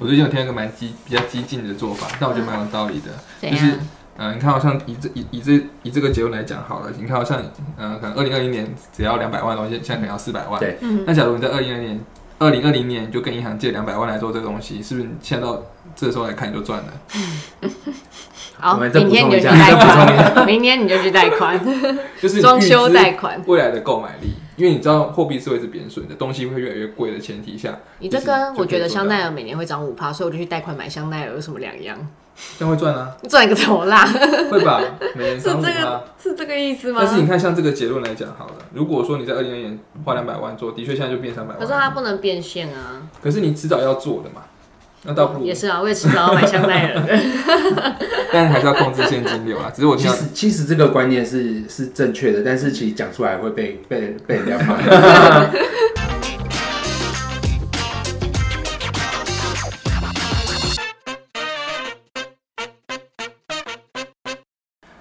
我最近有听到一个蛮激比较激进的做法，但我觉得蛮有道理的？就是嗯、呃你看好像以这以以这以这个结论来讲好了，你看好像呃可能二零二零年只要两百万的东西，现在可能要四百万。对嗯，那假如你在二零二年二零二零年就跟银行借两百万来做这个东西，是不是你现在到这时候来看你就赚了？好，我们再明天你就去贷款，明天你就去贷款，就是装修贷款。未来的购买力，因为你知道货币是会一直贬损的，东西会越来越贵的前提下，你这跟我觉得香奈儿儿每年会涨五趴，所以我就去贷款买香奈儿，有什么两样？这样会赚啊，赚一个头啦，会吧？每年 是这三五趴个。是这个意思吗但？是你看，像这个结论来讲好了，如果说你在二零二年花两百万做，的确现在就变三百万。可是它不能变现啊。可是你迟早要做的嘛，那倒不如也，是啊，我也迟早要买香奈儿。但是还是要控制现金流啊。只是我，其实其实这个观念是是正确的，但是其实讲出来会被被被人家骂。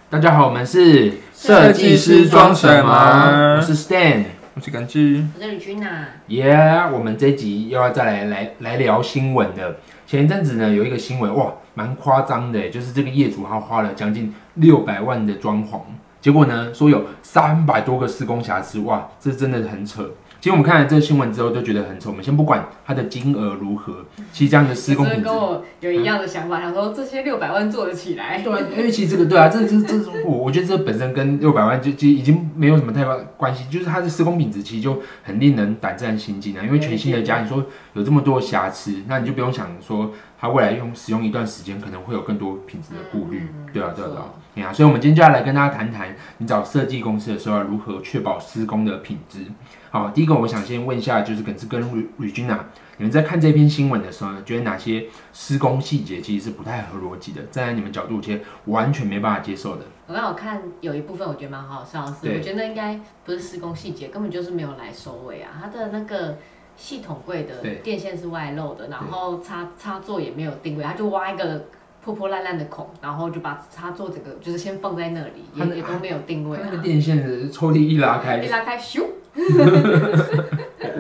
大家好，我们是设计师装什么我是 Stan。我是感知。我是李君呐，耶我们这集又要再来来来聊新闻的。前一阵子呢，有一个新闻，哇，蛮夸张的，就是这个业主他花了将近六百万的装潢，结果呢说有三百多个施工瑕疵，哇，这真的很扯。其实我们看了这个新闻之后，都觉得很扯。我们先不管它的金额如何，其实这样的施工品质，跟我有一样的想法，想说这些六百万做得起来。对啊，因为其实这个对啊，这这这我我觉得这本身跟六百万就就已经没有什么太大关系，就是它的施工品质其实就很令人胆战心惊啊。因为全新的家，你说有这么多瑕疵，那你就不用想说它未来用使用一段时间可能会有更多品质的顾虑，对啊对啊对啊。对啊，所以我们今天就要来跟大家谈谈，你找设计公司的时候如何确保施工的品质。好，第一个我想先问一下，就是跟是跟 Regina，你们在看这篇新闻的时候呢，觉得哪些施工细节其实是不太合逻辑的，站在你们角度，其实完全没办法接受的？我刚好看有一部分，我觉得蛮好笑的是，我觉得那应该不是施工细节，根本就是没有来收尾啊。它的那个系统柜的电线是外露的，然后插插座也没有定位，他就挖一个破破烂烂的孔，然后就把插座整个就是先放在那里，也也都没有定位、那个电线的抽屉一拉开。一，拉开，咻，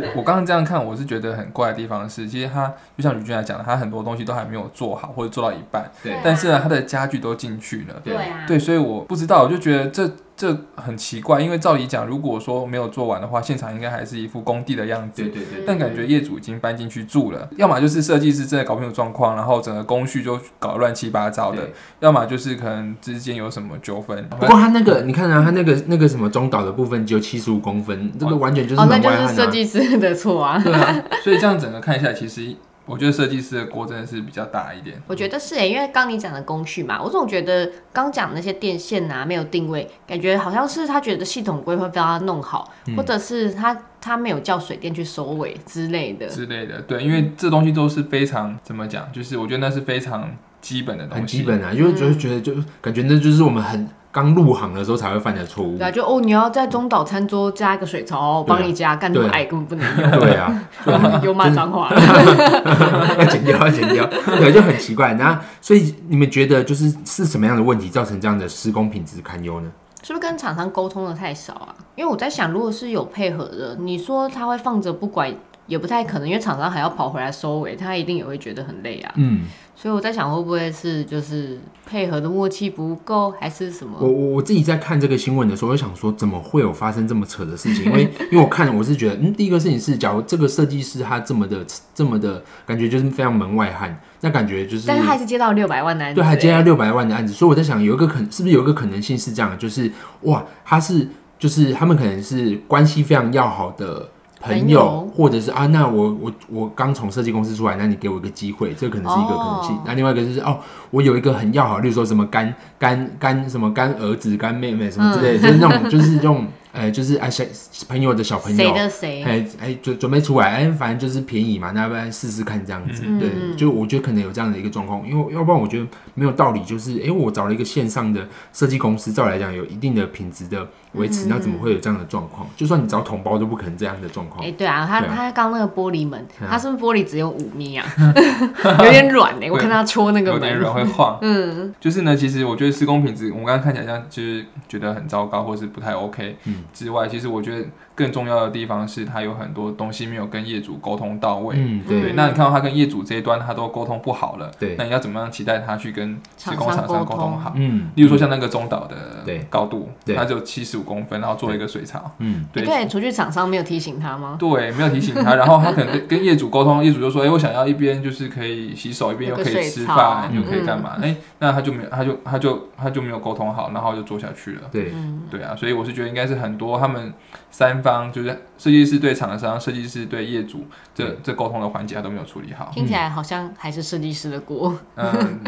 我我刚刚这样看，我是觉得很怪的地方是，其实他就像吕俊来讲的，他很多东西都还没有做好，或者做到一半，对但是呢，他的家具都进去了。对对啊，对，所以我不知道，我就觉得这这很奇怪，因为照理讲，如果说没有做完的话，现场应该还是一副工地的样子。对对对，但感觉业主已经搬进去住了，要么就是设计师真的搞不清楚状况，然后整个工序就搞乱七八糟的，要么就是可能之间有什么纠纷。不过他那个，你看啊，他那个那个什么中岛的部分只有七十五公分，这个完全就是哦，那就门外汉啊。是设计师 的错啊。对啊，所以这样整个看下来，其实我觉得设计师的锅真的是比较大一点。我觉得是诶，因为刚你讲的工序嘛，我总觉得刚讲那些电线啊没有定位，感觉好像是他觉得系统规会被他弄好，或者是他他没有叫水电去收尾之类的。之类的，对，因为这东西都是非常怎么讲，就是我觉得那是非常基本的东西，很基本啊，因为就是觉得就感觉那就是我们很刚入行的时候才会犯的错误对。啊，就哦，你要在中岛餐桌加一个水槽，我帮你加，干那么矮根本不能用，对啊，又骂脏话。要剪掉，要剪掉，对，就很奇怪。那所以你们觉得就是是什么样的问题造成这样的施工品质堪忧呢？是不是跟厂商沟通的太少啊？因为我在想，如果是有配合的，你说他会放着不管，也不太可能，因为厂商还要跑回来收尾，他一定也会觉得很累啊。嗯，所以我在想，会不会是就是配合的默契不够，还是什么？我我我自己在看这个新闻的时候，我就想说，怎么会有发生这么扯的事情？因为 因为我看我是觉得，嗯，第一个事情是，假如这个设计师他这么的这么的感觉就是非常门外汉，那感觉就是但是他还是接到六百万的案子、对，还接到欸六百万的案子，所以我在想，有一个可是不是有一个可能性是这样的，就是哇，他是就是他们可能是关系非常要好的朋友，或者是啊，那我我我刚从设计公司出来，那你给我一个机会，这可能是一个可能性。哦那另外一个就是哦，我有一个很要好，例如说什么干干干什么干儿子、干妹妹什么之类的，就是那种 就是这种呃，就是哎小朋友的小朋友谁友。的谁？哎哎，准准备出来，哎，反正就是便宜嘛，那要不然试试看这样子。嗯对，嗯就我觉得可能有这样的一个状况，因为要不然我觉得没有道理，就是哎，我找了一个线上的设计公司，照理来讲有一定的品质的维持，嗯那怎么会有这样的状况？就算你找统包都不可能这样的状况哎、。对啊，他啊他刚那个玻璃门，啊他是不是玻璃只有五米啊？有点软呢、我看他戳那个门。有点软会晃。嗯，就是呢，其实我觉得施工品质，我们刚刚看起来像就是觉得很糟糕，或是不太 OK。嗯之外，其实我觉得更重要的地方是，他有很多东西没有跟业主沟通到位。嗯，对，对，那你看到他跟业主这一端他都沟通不好了，对那你要怎么样期待他去跟施工厂商沟沟通通好？嗯，例如说像那个中岛的对高度，对它只有七十五公分，然后做一个水槽，嗯，对诶对，除去厂商没有提醒他吗？对，没有提醒他，然后他可能跟跟业主沟通，业主就说，哎、我想要一边就是可以洗手，一边又可以吃饭，又可以干嘛？哎、那他就没有，他就他就他就没有沟通好，然后就做下去了。对，嗯，对啊，所以我是觉得应该是很多他们三方，就是设计师对厂商、设计师对业主，这这沟通的环节他都没有处理好。听起来好像还是设计师的锅，嗯，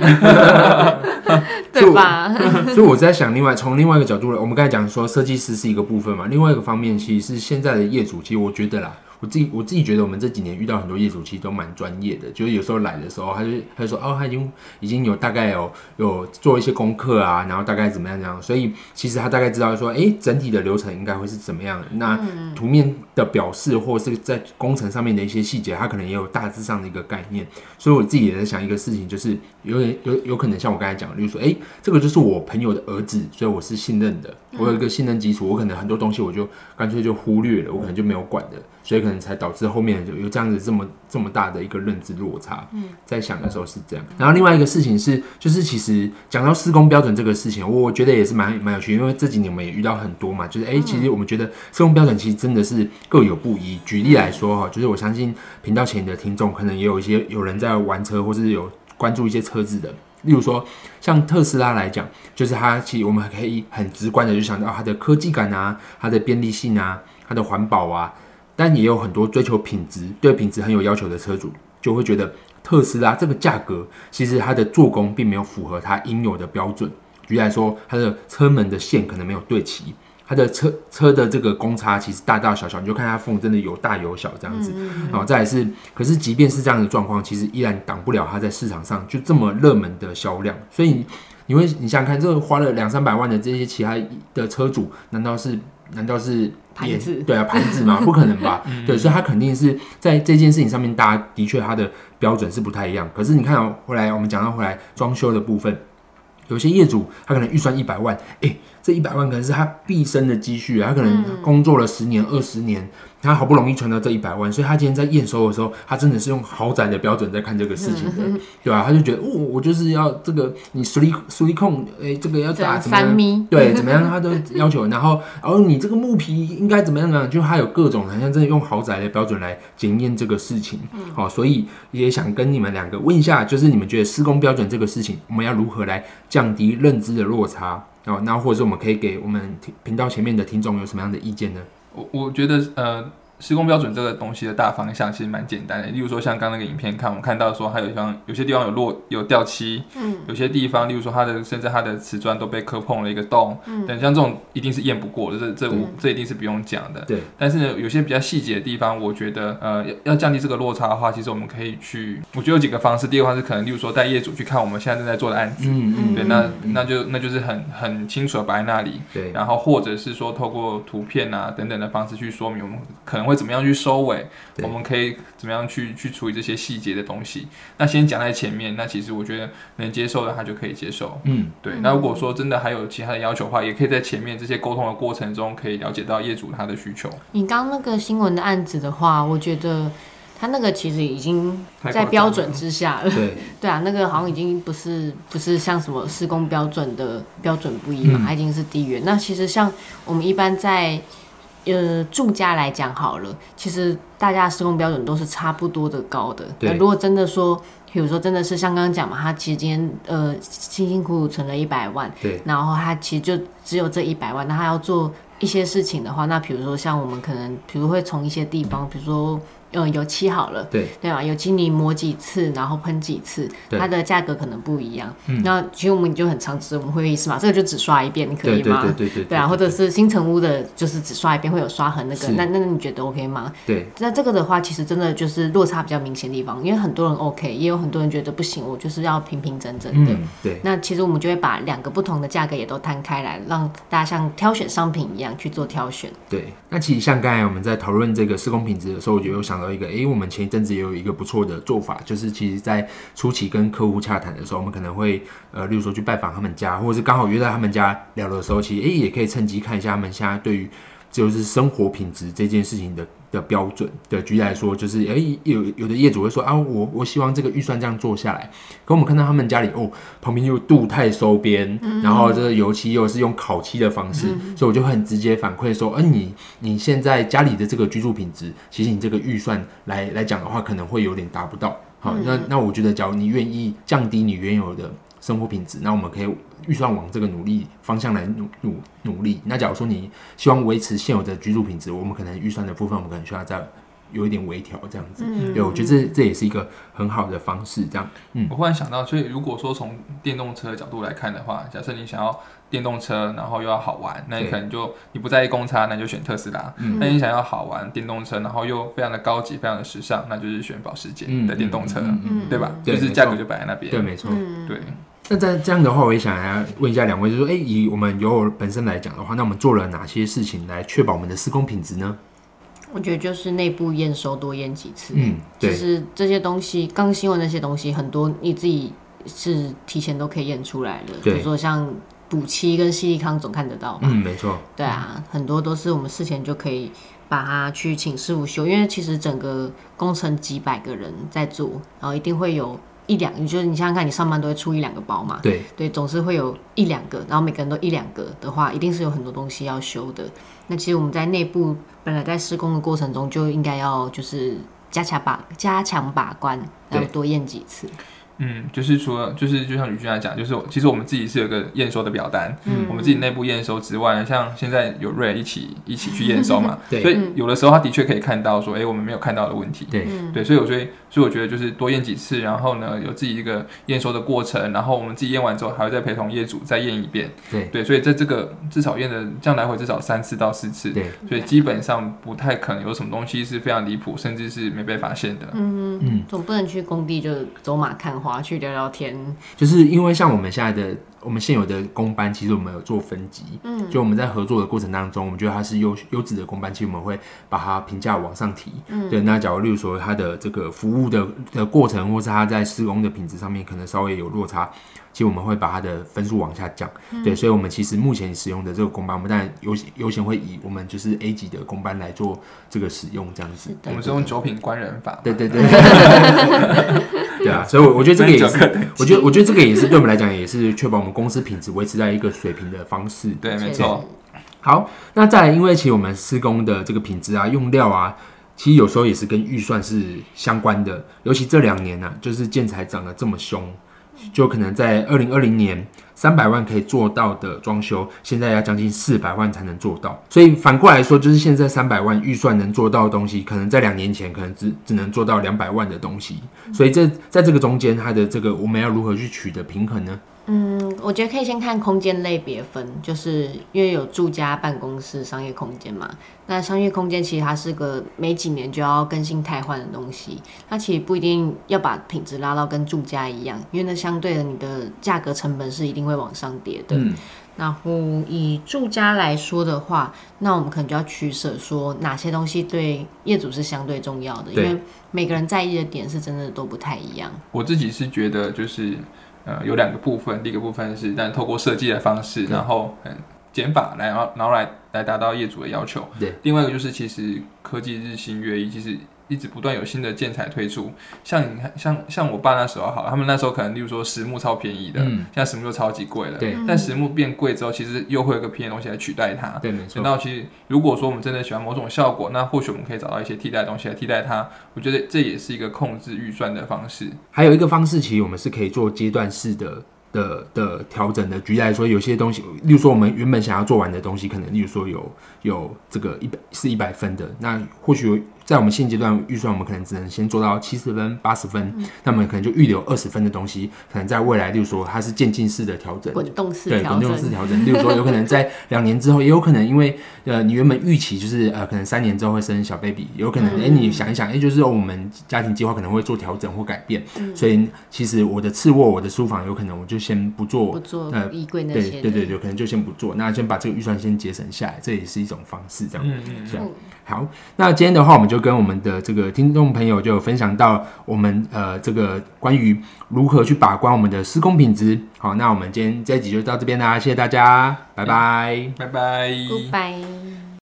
对吧？所以我在想，另外从另外一个角度来，我们刚才讲说设计师是一个部分嘛，另外一个方面其实是现在的业主，其实我觉得啦，我自己我自己觉得我们这几年遇到很多业主其实都蛮专业的，就是有时候来的时候，他就他就说哦，他已经已经有大概有有做一些功课啊，然后大概怎么样怎样，所以其实他大概知道说，哎、整体的流程应该会是怎么样。的。那图面的表示或是在工程上面的一些细节，他可能也有大致上的一个概念。所以我自己也在想一个事情，就是有点有有可能像我刚才讲的，例如说，哎、这个就是我朋友的儿子，所以我是信任的，我有一个信任基础，我可能很多东西我就干脆就忽略了，我可能就没有管的，所以可能才导致后面就有这样子这么这么大的一个认知落差。嗯，在想的时候是这样。然后另外一个事情是，就是其实讲到施工标准这个事情，我我觉得也是蛮蛮有趣，因为这几年我们也遇到很多嘛，就是哎、其实我们觉得施工标准其实真的是各有不一。举例来说哈，就是我相信频道前的听众可能也有一些有人在玩车，或是有关注一些车子的。例如说，像特斯拉来讲，就是它其实我们可以很直观的就想到它的科技感啊，它的便利性啊，它的环保啊，但也有很多追求品质、对品质很有要求的车主，就会觉得特斯拉这个价格，其实它的做工并没有符合它应有的标准。举例来说，它的车门的线可能没有对齐，它的车车的这个公差其实大大小小，你就看它缝真的有大有小这样子。然后再来是，可是即便是这样的状况，其实依然挡不了它在市场上就这么热门的销量。所以你会，你想想看，这个花了两三百万的这些其他的车主，难道是难道是盘子对啊，盘子吗？不可能吧？对，所以他肯定是在这件事情上面，大家的确他的标准是不太一样。可是你看哦，后来我们讲到后来装修的部分，有些业主他可能预算一百万，诶，这一百万可能是他毕生的积蓄啊，他可能工作了十年、二十年，他好不容易存到这一百万，所以他今天在验收的时候，他真的是用豪宅的标准在看这个事情的，对吧、他就觉得，哦，我就是要这个你实力实力控，诶，这个要打怎么样对，怎么样他都要求，然后，然后你这个木皮应该怎么样呢？就他有各种好像真的用豪宅的标准来检验这个事情，好、所以也想跟你们两个问一下，就是你们觉得施工标准这个事情，我们要如何来降低认知的落差？哦，那或者是我们可以给我们听频道前面的听众有什么样的意见呢？我我觉得呃，施工标准这个东西的大方向其实蛮简单的。例如说像刚刚那个影片看，我们看到说它有地方有些地方有落有掉漆，嗯，有些地方例如说它的甚至它的瓷砖都被磕碰了一个洞，嗯，等像这种一定是验不过的，这这这一定是不用讲的。对，但是呢，有些比较细节的地方，我觉得呃要要降低这个落差的话，其实我们可以去，我觉得有几个方式。第一个方式可能例如说带业主去看我们现在正在做的案子。嗯嗯，对，那那就那就是很很清楚的摆在那里，对，然后或者是说透过图片啊等等的方式去说明我们可能会怎么样去收尾，我们可以怎么样去去处理这些细节的东西。那先讲在前面，那其实我觉得能接受的他就可以接受。嗯对，那如果说真的还有其他的要求的话，也可以在前面这些沟通的过程中，可以了解到业主他的需求。你刚那个新闻的案子的话，我觉得他那个其实已经在标准之下了。对，对啊，那个好像已经不是不是像什么施工标准的标准不一嘛，嗯它已经是低于。那其实像我们一般在呃住家来讲好了，其实大家的施工标准都是差不多的高的。那如果真的说，比如说真的是像刚刚讲嘛，他其实今天呃辛辛苦苦存了一百万，对，然后他其实就只有这一百万，那他要做一些事情的话，那比如说像我们可能，比如会从一些地方，比如说呃油漆好了，对，对吧？油漆你抹几次，然后喷几次，它的价格可能不一样。嗯那其实我们就很常识我们会意思嘛，这个就只刷一遍，可以对对吗？对对对，对啊，或者是新城屋的，就是只刷一遍会有刷痕那个，是那那你觉得 OK 吗？对那这个的话，其实真的就是落差比较明显的地方，因为很多人 OK，也有很多人觉得不行，我就是要平平整整的。嗯对。那其实我们就会把两个不同的价格也都摊开来，让大家像挑选商品一样去做挑选。对，那其实像刚才我们在讨论这个施工品质的时候，我就有想到到一个，诶，我们前一阵子也有一个不错的做法，就是其实在初期跟客户洽谈的时候，我们可能会呃，例如说去拜访他们家，或者是刚好约在他们家聊的时候，其实诶也可以趁机看一下他们现在对于就是生活品质这件事情的的标准的举例来说，就是诶有有的业主会说啊，我我希望这个预算这样做下来，可我们看到他们家里哦旁边又镀钛收边，然后这个油漆又是用烤漆的方式，所以我就很直接反馈说，嗯、你你现在家里的这个居住品质，其实你这个预算来来讲的话，可能会有点达不到。好，那那我觉得，假如你愿意降低你原有的生活品质，那我们可以预算往这个努力方向来努努努力。那假如说你希望维持现有的居住品质，我们可能预算的部分，我们可能需要再有一点微调，这样子。对，我觉得这这也是一个很好的方式。这样，嗯，我忽然想到，所以如果说从电动车的角度来看的话，假设你想要电动车，然后又要好玩，那你可能就你不在意公差，那就选特斯拉。嗯那你想要好玩电动车，然后又非常的高级、非常的时尚，那就是选保时捷嗯的电动车，嗯嗯对吧？对就是价格就摆在那边。对，没错。嗯，对那在这样的话，我也想来问一下两位，就是说，哎、以我们友友本身来讲的话，那我们做了哪些事情来确保我们的施工品质呢？我觉得就是内部验收多验几次。嗯，其对，实这些东西，刚新闻那些东西，很多你自己是提前都可以验出来的。比对如说像补漆跟细利康总看得到嘛。嗯，没错，对啊，很多都是我们事前就可以把它去请师傅修，因为其实整个工程几百个人在做，然后一定会有一两，你就是你想想看，你上班都会出一两个包嘛，对，对，总是会有一两个，然后每个人都一两个的话，一定是有很多东西要修的。那其实我们在内部本来在施工的过程中就应该要就是加强把加强把关，然后多验几次。嗯，就是除了就是就像吕俊来讲，就是其实我们自己是有个验收的表单，嗯我们自己内部验收之外，像现在有瑞一起一起去验收嘛，对所以有的时候他的确可以看到说，哎、我们没有看到的问题，对，对，所以我觉得，所以我觉得就是多验几次，然后呢有自己一个验收的过程，然后我们自己验完之后还会再陪同业主再验一遍，对，对，所以在这个至少验的这样来回至少三次到四次，对，所以基本上不太可能有什么东西是非常离谱，甚至是没被发现的。嗯嗯，总不能去工地就走马看花去聊聊天。就是因为像我们现在的我们现有的工班，其实我们有做分级，嗯，就我们在合作的过程当中，我们觉得它是优优质的工班，其实我们会把它评价往上提。嗯对，那假如例如说它的这个服务的的过程，或是它在施工的品质上面可能稍微有落差，其实我们会把它的分数往下降。嗯对，所以我们其实目前使用的这个工班，我们当然优先优先会以我们就是 A 级的工班来做这个使用，这样子。我们是用九品官人法，对对对，对啊，所以我我觉得这个也 是我觉得我觉得这个也是对我们来讲，也是确保我们公司品质维持在一个水平的方式。对，没错，好，那再来，因为其实我们施工的这个品质啊、用料啊，其实有时候也是跟预算是相关的。尤其这两年呢、啊，就是建材涨得这么凶，就可能在二零二零年三百万可以做到的装修，现在要将近四百万才能做到。所以反过来说，就是现在三百万预算能做到的东西，可能在两年前可能只只能做到两百万的东西。所以这在这个中间，它的这个我们要如何去取得平衡呢？嗯，我觉得可以先看空间类别分，就是因为有住家、办公室、商业空间嘛。那商业空间其实它是个每几年就要更新汰换的东西，它其实不一定要把品质拉到跟住家一样，因为那相对的你的价格成本是一定会往上叠的。然后以住家来说的话，那我们可能就要取舍，说哪些东西对业主是相对重要的，因对为每个人在意的点是真的都不太一样。我自己是觉得就是呃有两个部分，第一个部分是但透过设计的方式，然后嗯减法来，然后然后来来达到业主的要求。对，另外一个就是其实科技日新月异，其实一直不断有新的建材推出。像你看，像像我爸那时候好，他们那时候可能例如说实木超便宜的，嗯现在实木就超级贵了。对但实木变贵之后，其实又会有一个便宜的东西来取代它。对，没错等。到其实，如果说我们真的喜欢某种效果，那或许我们可以找到一些替代的东西来替代它。我觉得这也是一个控制预算的方式。还有一个方式，其实我们是可以做阶段式的的的调整的。举例来说，有些东西，例如说我们原本想要做完的东西，可能例如说有有这个一百是一百分的，那或许在我们现阶段预算，我们可能只能先做到七十分、八十分，那么可能就预留二十分的东西，可能在未来，例如说它是渐进式的调整，滚动式对，滚动式整，调整。例如说，有可能在两年之后，也有可能因为呃，你原本预期就是呃，可能三年之后会生小 baby，有可能哎、诶你想一想，哎、就是我们家庭计划可能会做调整或改变，所以其实我的次卧、我的书房有可能我就先不做不做呃衣柜那些。对对对对，可能就先不做，那先把这个预算先节省下来，这也是一种方式，这样。嗯嗯这样嗯好，那今天的话，我们就跟我们的这个听众朋友就分享到我们呃这个关于如何去把关我们的施工品质。好，那我们今天这一集就到这边啦，谢谢大家，拜拜。拜拜。拜拜。